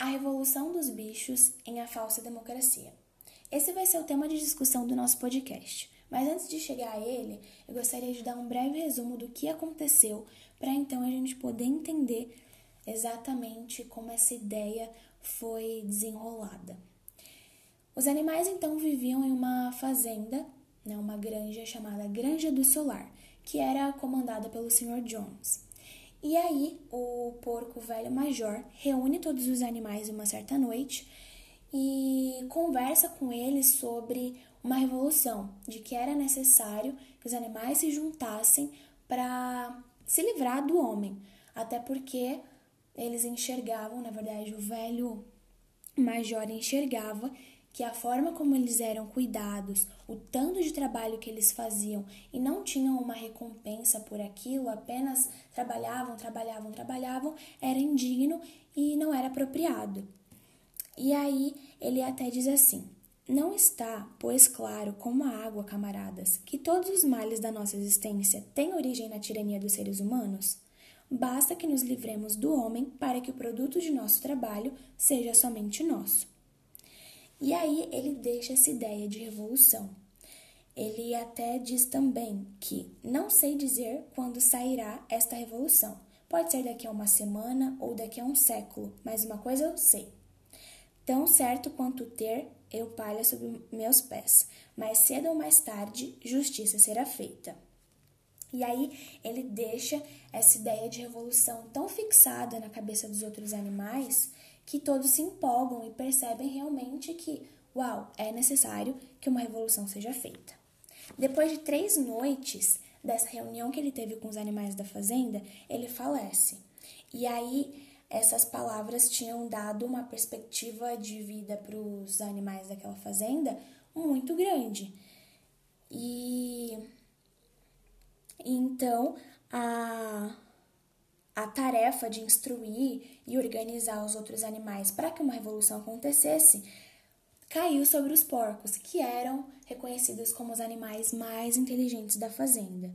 A Revolução dos Bichos em A Falsa Democracia. Esse vai ser o tema de discussão do nosso podcast. Mas antes de chegar a ele, eu gostaria de dar um breve resumo do que aconteceu para então a gente poder entender exatamente como essa ideia foi desenrolada. Os animais então viviam em uma fazenda, né, uma granja chamada Granja do Solar, que era comandada pelo Sr. Jones. E aí, o porco velho major reúne todos os animais uma certa noite e conversa com eles sobre uma revolução, de que era necessário que os animais se juntassem para se livrar do homem, até porque eles enxergavam, na verdade, o velho major enxergava que a forma como eles eram cuidados, o tanto de trabalho que eles faziam e não tinham uma recompensa por aquilo, apenas trabalhavam, trabalhavam, trabalhavam, era indigno e não era apropriado. E aí ele até diz assim: Não está, pois claro, como a água, camaradas, que todos os males da nossa existência têm origem na tirania dos seres humanos? Basta que nos livremos do homem para que o produto de nosso trabalho seja somente nosso. E aí ele deixa essa ideia de revolução. Ele até diz também que não sei dizer quando sairá esta revolução. Pode ser daqui a uma semana ou daqui a um século, mas uma coisa eu sei Tão certo quanto ter eu palha sob meus pés, mais cedo ou mais tarde justiça será feita. E aí ele deixa essa ideia de revolução tão fixada na cabeça dos outros animais que todos se empolgam e percebem realmente que, uau, é necessário que uma revolução seja feita. Depois de três noites dessa reunião que ele teve com os animais da fazenda, ele falece. E aí essas palavras tinham dado uma perspectiva de vida para os animais daquela fazenda muito grande. E então a, a tarefa de instruir e organizar os outros animais para que uma revolução acontecesse caiu sobre os porcos, que eram reconhecidos como os animais mais inteligentes da fazenda.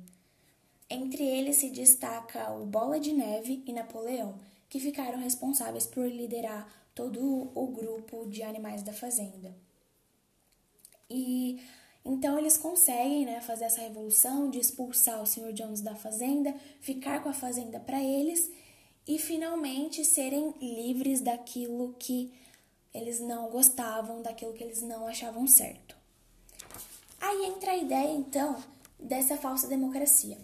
Entre eles se destaca o Bola de Neve e Napoleão, que ficaram responsáveis por liderar todo o grupo de animais da fazenda. E então eles conseguem né, fazer essa revolução de expulsar o Sr. Jones da fazenda, ficar com a fazenda para eles e finalmente serem livres daquilo que eles não gostavam, daquilo que eles não achavam certo. Aí entra a ideia então dessa falsa democracia.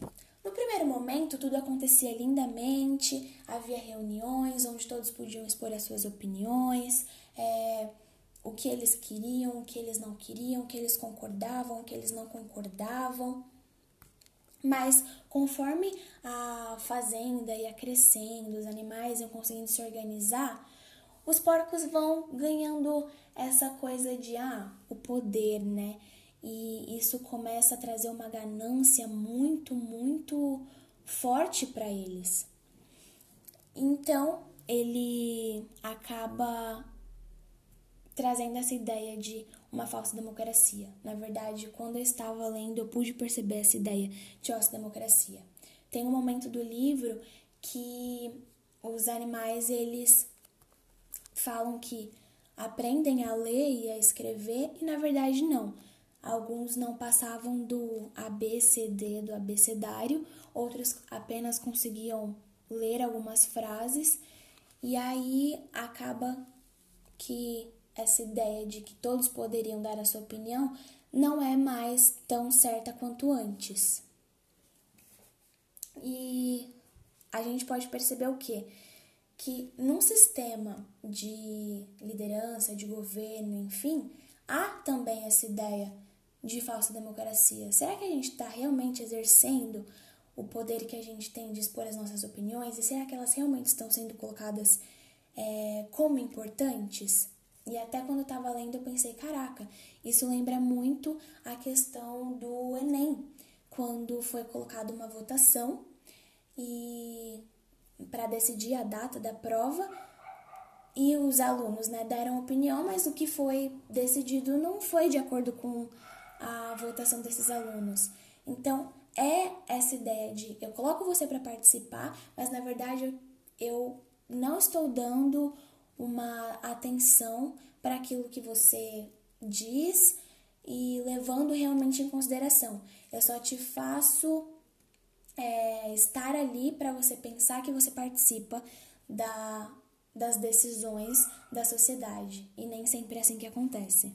No primeiro momento, tudo acontecia lindamente, havia reuniões onde todos podiam expor as suas opiniões, é, o que eles queriam, o que eles não queriam, o que eles concordavam, o que eles não concordavam. Mas conforme a fazenda ia crescendo, os animais iam conseguindo se organizar, os porcos vão ganhando essa coisa de ah, o poder, né? e isso começa a trazer uma ganância muito, muito forte para eles. Então, ele acaba trazendo essa ideia de uma falsa democracia. Na verdade, quando eu estava lendo, eu pude perceber essa ideia de falsa democracia. Tem um momento do livro que os animais eles falam que aprendem a ler e a escrever e na verdade não Alguns não passavam do ABCD, do abecedário, outros apenas conseguiam ler algumas frases, e aí acaba que essa ideia de que todos poderiam dar a sua opinião não é mais tão certa quanto antes. E a gente pode perceber o quê? Que num sistema de liderança, de governo, enfim, há também essa ideia de falsa democracia? Será que a gente está realmente exercendo o poder que a gente tem de expor as nossas opiniões? E será que elas realmente estão sendo colocadas é, como importantes? E até quando eu estava lendo, eu pensei: caraca, isso lembra muito a questão do Enem, quando foi colocada uma votação e para decidir a data da prova e os alunos né, deram opinião, mas o que foi decidido não foi de acordo com a votação desses alunos. Então, é essa ideia de eu coloco você para participar, mas na verdade eu, eu não estou dando uma atenção para aquilo que você diz e levando realmente em consideração. Eu só te faço é, estar ali para você pensar que você participa da, das decisões da sociedade. E nem sempre é assim que acontece.